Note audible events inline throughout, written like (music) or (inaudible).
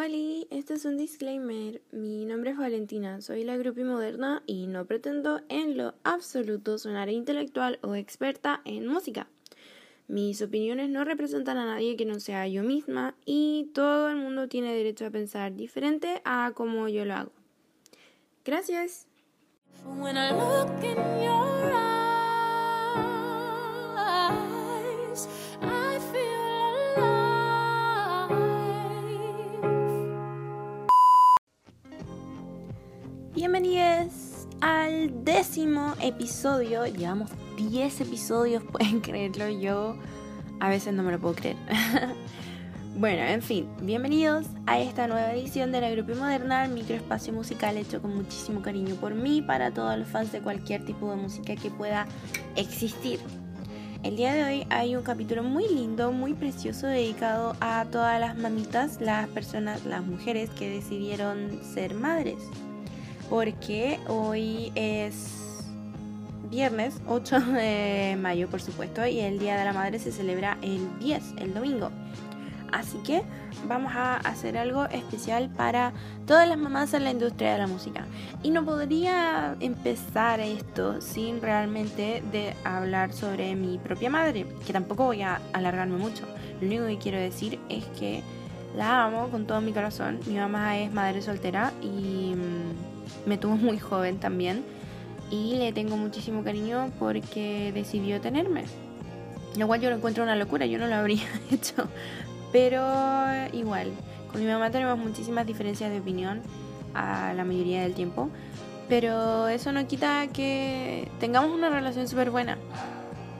Hola, este es un disclaimer. Mi nombre es Valentina, soy la grupi moderna y no pretendo en lo absoluto sonar intelectual o experta en música. Mis opiniones no representan a nadie que no sea yo misma y todo el mundo tiene derecho a pensar diferente a como yo lo hago. Gracias. Décimo episodio. Llevamos 10 episodios, (laughs) pueden creerlo. Yo a veces no me lo puedo creer. (laughs) bueno, en fin, bienvenidos a esta nueva edición de la Grupo Moderna, el microespacio musical hecho con muchísimo cariño por mí, para todos los fans de cualquier tipo de música que pueda existir. El día de hoy hay un capítulo muy lindo, muy precioso, dedicado a todas las mamitas, las personas, las mujeres que decidieron ser madres porque hoy es viernes 8 de mayo, por supuesto, y el Día de la Madre se celebra el 10, el domingo. Así que vamos a hacer algo especial para todas las mamás en la industria de la música. Y no podría empezar esto sin realmente de hablar sobre mi propia madre, que tampoco voy a alargarme mucho. Lo único que quiero decir es que la amo con todo mi corazón. Mi mamá es madre soltera y mm, me tuvo muy joven también y le tengo muchísimo cariño porque decidió tenerme. Lo cual yo lo encuentro una locura, yo no lo habría (laughs) hecho. Pero igual, con mi mamá tenemos muchísimas diferencias de opinión a la mayoría del tiempo. Pero eso no quita que tengamos una relación súper buena.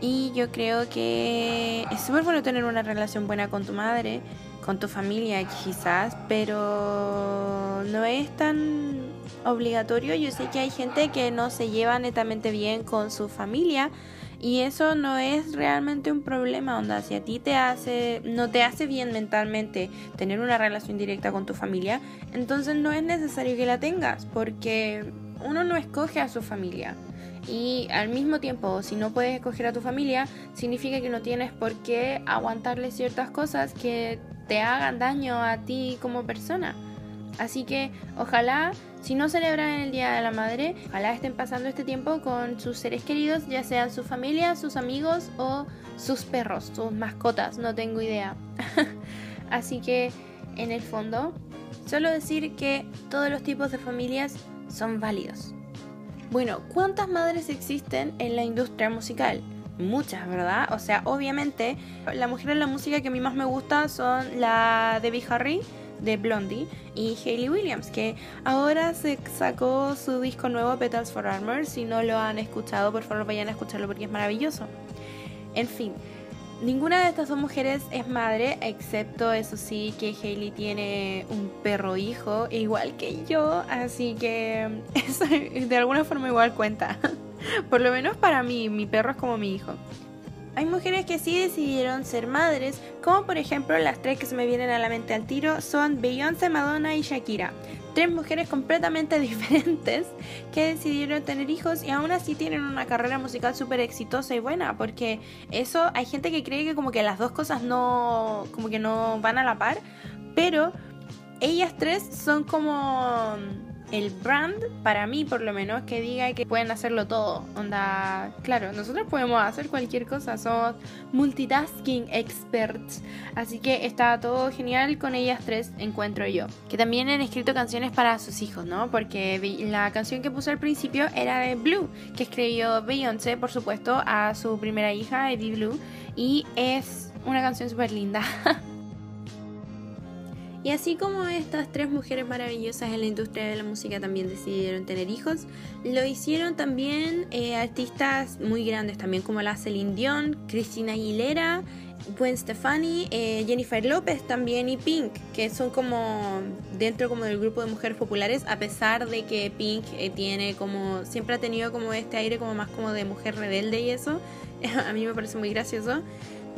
Y yo creo que es súper bueno tener una relación buena con tu madre, con tu familia quizás, pero no es tan obligatorio. Yo sé que hay gente que no se lleva netamente bien con su familia y eso no es realmente un problema, onda, si a ti te hace no te hace bien mentalmente tener una relación directa con tu familia, entonces no es necesario que la tengas, porque uno no escoge a su familia. Y al mismo tiempo, si no puedes escoger a tu familia, significa que no tienes por qué aguantarle ciertas cosas que te hagan daño a ti como persona. Así que ojalá, si no celebran el Día de la Madre, ojalá estén pasando este tiempo con sus seres queridos, ya sean su familia, sus amigos o sus perros, sus mascotas, no tengo idea. (laughs) Así que, en el fondo, solo decir que todos los tipos de familias son válidos. Bueno, ¿cuántas madres existen en la industria musical? muchas, ¿verdad? O sea, obviamente, la mujer en la música que a mí más me gusta son la Debbie Harry de Blondie y Hayley Williams, que ahora se sacó su disco nuevo Petals for Armor. Si no lo han escuchado, por favor vayan a escucharlo porque es maravilloso. En fin, ninguna de estas dos mujeres es madre, excepto eso sí que Hayley tiene un perro hijo igual que yo, así que (laughs) de alguna forma igual cuenta. (laughs) Por lo menos para mí, mi perro es como mi hijo. Hay mujeres que sí decidieron ser madres, como por ejemplo las tres que se me vienen a la mente al tiro son Beyoncé, Madonna y Shakira. Tres mujeres completamente (laughs) diferentes que decidieron tener hijos y aún así tienen una carrera musical súper exitosa y buena, porque eso hay gente que cree que como que las dos cosas no, como que no van a la par, pero ellas tres son como el brand, para mí por lo menos, que diga que pueden hacerlo todo. Onda, claro, nosotros podemos hacer cualquier cosa, somos multitasking experts. Así que está todo genial con ellas tres, encuentro yo. Que también han escrito canciones para sus hijos, ¿no? Porque la canción que puse al principio era de Blue, que escribió Beyoncé, por supuesto, a su primera hija, Eddie Blue. Y es una canción súper linda. (laughs) Y así como estas tres mujeres maravillosas en la industria de la música también decidieron tener hijos, lo hicieron también eh, artistas muy grandes también como la Celine Dion, Cristina Aguilera, Gwen Stefani, eh, Jennifer López también y Pink, que son como dentro como del grupo de mujeres populares, a pesar de que Pink eh, tiene como, siempre ha tenido como este aire como más como de mujer rebelde y eso, (laughs) a mí me parece muy gracioso.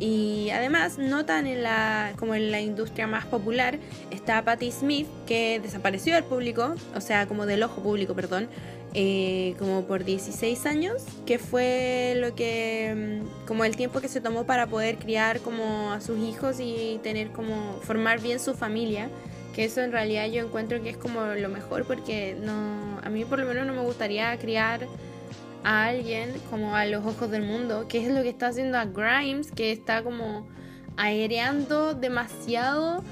Y además notan en la, como en la industria más popular está Patti Smith, que desapareció del público, o sea, como del ojo público, perdón, eh, como por 16 años, que fue lo que, mm, como el tiempo que se tomó para poder criar como a sus hijos y tener como, formar bien su familia Que eso en realidad yo encuentro que es como lo mejor porque no, a mí por lo menos no me gustaría criar a alguien como a los ojos del mundo, que es lo que está haciendo a Grimes, que está como aereando demasiado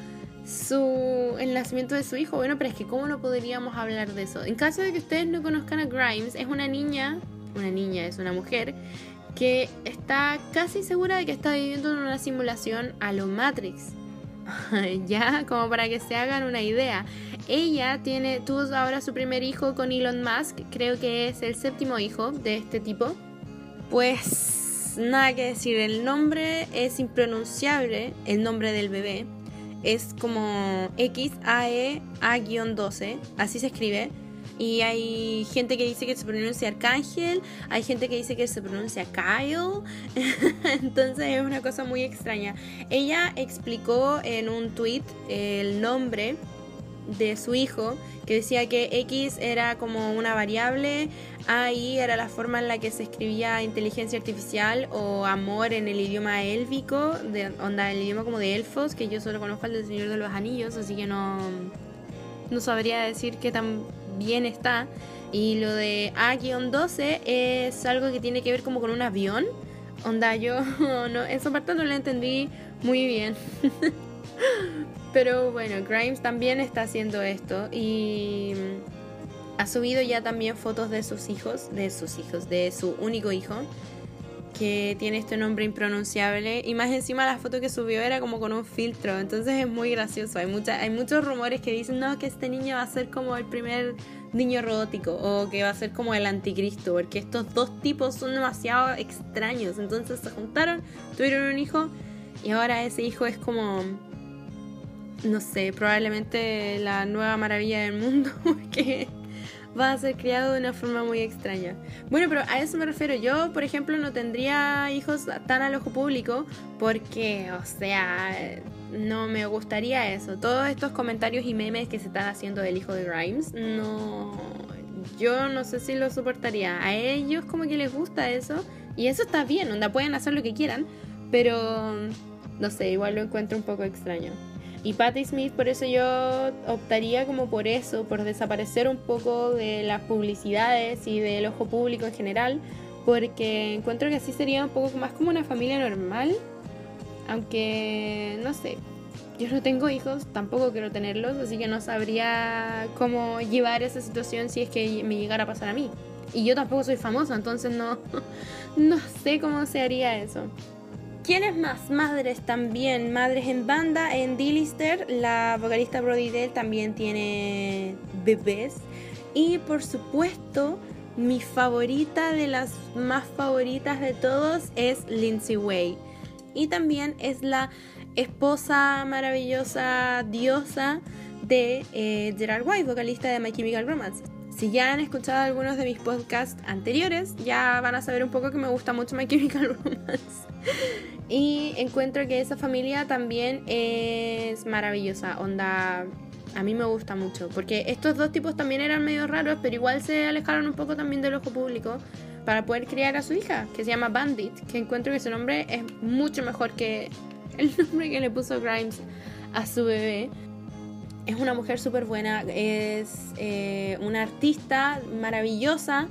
su el nacimiento de su hijo. Bueno, pero es que cómo no podríamos hablar de eso. En caso de que ustedes no conozcan a Grimes, es una niña, una niña es una mujer que está casi segura de que está viviendo en una simulación a lo Matrix. (laughs) ya, como para que se hagan una idea. Ella tiene, tuvo ahora su primer hijo con Elon Musk, creo que es el séptimo hijo de este tipo. Pues nada que decir, el nombre es impronunciable, el nombre del bebé. Es como XAE-12, así se escribe. Y hay gente que dice que se pronuncia Arcángel, hay gente que dice que se pronuncia Kyle. (laughs) Entonces es una cosa muy extraña. Ella explicó en un tweet el nombre de su hijo, que decía que X era como una variable, AI era la forma en la que se escribía inteligencia artificial o amor en el idioma élfico, de onda el idioma como de elfos, que yo solo conozco el del Señor de los Anillos, así que no, no sabría decir qué tan bien está. Y lo de A-12 es algo que tiene que ver como con un avión. Onda, yo (laughs) no, esa parte no la entendí muy bien. (laughs) Pero bueno, Grimes también está haciendo esto y ha subido ya también fotos de sus hijos, de sus hijos, de su único hijo que tiene este nombre impronunciable y más encima la foto que subió era como con un filtro, entonces es muy gracioso. Hay, mucha, hay muchos rumores que dicen, no, que este niño va a ser como el primer niño robótico o que va a ser como el anticristo, porque estos dos tipos son demasiado extraños, entonces se juntaron, tuvieron un hijo y ahora ese hijo es como, no sé, probablemente la nueva maravilla del mundo, (laughs) porque va a ser criado de una forma muy extraña. Bueno, pero a eso me refiero. Yo, por ejemplo, no tendría hijos tan al ojo público porque, o sea, no me gustaría eso. Todos estos comentarios y memes que se están haciendo del hijo de Grimes, no... Yo no sé si lo soportaría. A ellos como que les gusta eso. Y eso está bien, onda, pueden hacer lo que quieran. Pero, no sé, igual lo encuentro un poco extraño. Y Patti Smith, por eso yo optaría como por eso, por desaparecer un poco de las publicidades y del ojo público en general, porque encuentro que así sería un poco más como una familia normal, aunque no sé, yo no tengo hijos, tampoco quiero tenerlos, así que no sabría cómo llevar esa situación si es que me llegara a pasar a mí. Y yo tampoco soy famosa, entonces no, (laughs) no sé cómo se haría eso. ¿Quiénes más? Madres también. Madres en banda. En D-Lister, la vocalista Brody Dell también tiene bebés. Y por supuesto, mi favorita de las más favoritas de todos es Lindsay Way. Y también es la esposa maravillosa, diosa de eh, Gerard White, vocalista de My Chemical Romance. Si ya han escuchado algunos de mis podcasts anteriores, ya van a saber un poco que me gusta mucho My Chemical (laughs) Romance. y encuentro que esa familia también es maravillosa. Onda, a mí me gusta mucho. Porque estos dos tipos también eran medio raros, pero igual se alejaron un poco también del ojo público para poder criar a su hija, que se llama Bandit. Que encuentro que su nombre es mucho mejor que el (laughs) nombre que le puso Grimes a su bebé es una mujer súper buena, es eh, una artista maravillosa,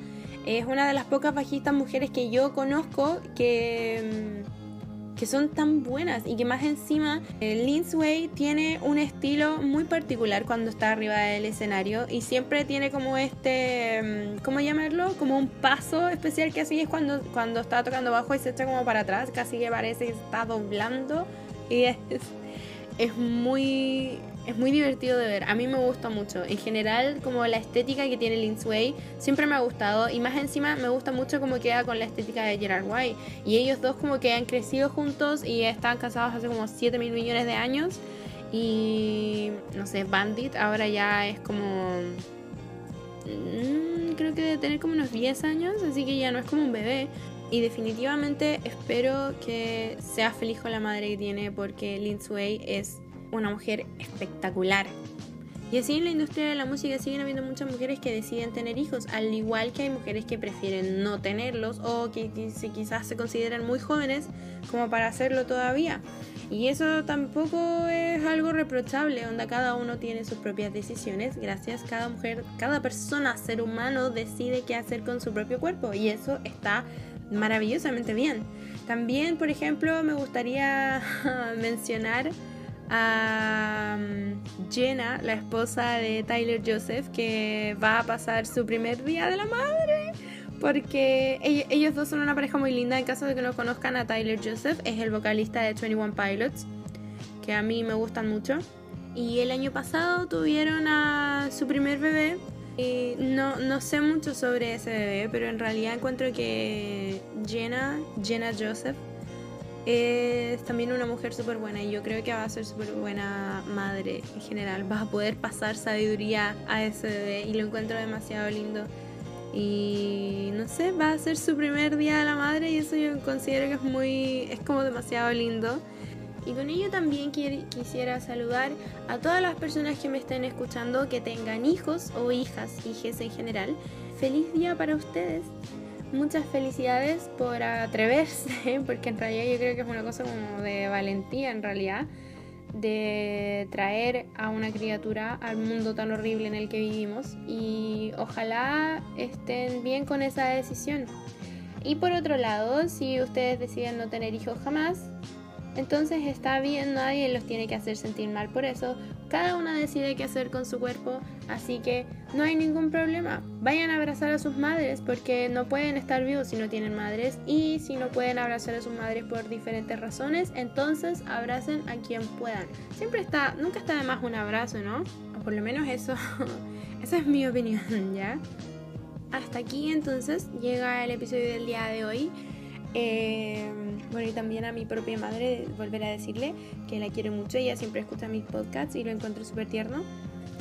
es una de las pocas bajistas mujeres que yo conozco que, mm, que son tan buenas y que más encima eh, Lindsay tiene un estilo muy particular cuando está arriba del escenario y siempre tiene como este, mm, ¿cómo llamarlo? Como un paso especial que así es cuando, cuando está tocando bajo y se echa como para atrás, casi que parece que está doblando y es, es muy es muy divertido de ver. A mí me gusta mucho. En general, como la estética que tiene Lindsay siempre me ha gustado. Y más encima, me gusta mucho cómo queda con la estética de Gerard White. Y ellos dos, como que han crecido juntos y están casados hace como 7 mil millones de años. Y no sé, Bandit ahora ya es como. Mm, creo que debe tener como unos 10 años, así que ya no es como un bebé. Y definitivamente espero que sea feliz con la madre que tiene porque Lindsay es una mujer espectacular. Y así en la industria de la música siguen habiendo muchas mujeres que deciden tener hijos, al igual que hay mujeres que prefieren no tenerlos o que, quizás se consideran muy jóvenes como para hacerlo todavía. Y eso tampoco es algo reprochable, donde cada uno tiene sus propias decisiones. Gracias, cada mujer, cada persona, ser humano, decide qué hacer con su propio cuerpo. Y eso está maravillosamente bien. También, por ejemplo, me gustaría (laughs) mencionar a mm, Jenna, la esposa de Tyler Joseph, que va a pasar su primer día de la madre. Porque ellos dos son una pareja muy linda. En caso de que no conozcan a Tyler Joseph, es el vocalista de 21 Pilots, que a mí me gustan mucho. Y el año pasado tuvieron a su primer bebé. Y no, no sé mucho sobre ese bebé, pero en realidad encuentro que Jenna, Jenna Joseph, es también una mujer súper buena y yo creo que va a ser súper buena madre en general. Va a poder pasar sabiduría a ese bebé y lo encuentro demasiado lindo. Y no sé, va a ser su primer día de la madre y eso yo considero que es muy, es como demasiado lindo. Y con ello también quisiera saludar a todas las personas que me estén escuchando que tengan hijos o hijas, hijes en general. Feliz día para ustedes. Muchas felicidades por atreverse, (laughs) porque en realidad yo creo que es una cosa como de valentía en realidad de traer a una criatura al mundo tan horrible en el que vivimos y ojalá estén bien con esa decisión. Y por otro lado, si ustedes deciden no tener hijos jamás, entonces está bien, nadie los tiene que hacer sentir mal por eso. Cada una decide qué hacer con su cuerpo, así que no hay ningún problema. Vayan a abrazar a sus madres porque no pueden estar vivos si no tienen madres y si no pueden abrazar a sus madres por diferentes razones, entonces abracen a quien puedan. Siempre está, nunca está de más un abrazo, ¿no? Por lo menos eso, (laughs) esa es mi opinión, (laughs) ¿ya? Hasta aquí entonces llega el episodio del día de hoy. Eh, bueno, y también a mi propia madre, volver a decirle que la quiero mucho. Ella siempre escucha mis podcasts y lo encuentro súper tierno.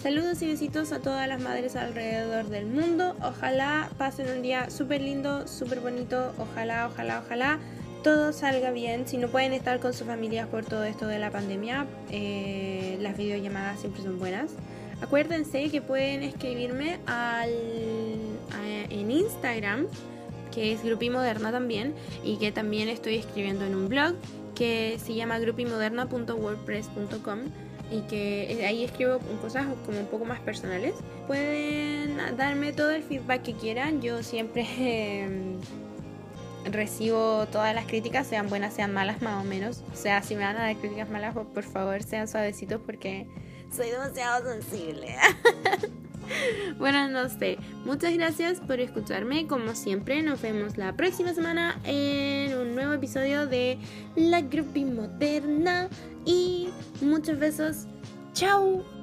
Saludos y besitos a todas las madres alrededor del mundo. Ojalá pasen un día súper lindo, súper bonito. Ojalá, ojalá, ojalá todo salga bien. Si no pueden estar con sus familias por todo esto de la pandemia, eh, las videollamadas siempre son buenas. Acuérdense que pueden escribirme al, en Instagram que es Grupi Moderna también, y que también estoy escribiendo en un blog que se llama grupimoderna.wordpress.com y que ahí escribo cosas como un poco más personales. Pueden darme todo el feedback que quieran, yo siempre (laughs) em, recibo todas las críticas, sean buenas, sean malas más o menos. O sea, si me van a dar críticas malas, por favor sean suavecitos porque soy demasiado sensible. (laughs) bueno, no sé. Muchas gracias por escucharme. Como siempre, nos vemos la próxima semana en un nuevo episodio de La Grupi Moderna. Y muchos besos. ¡Chao!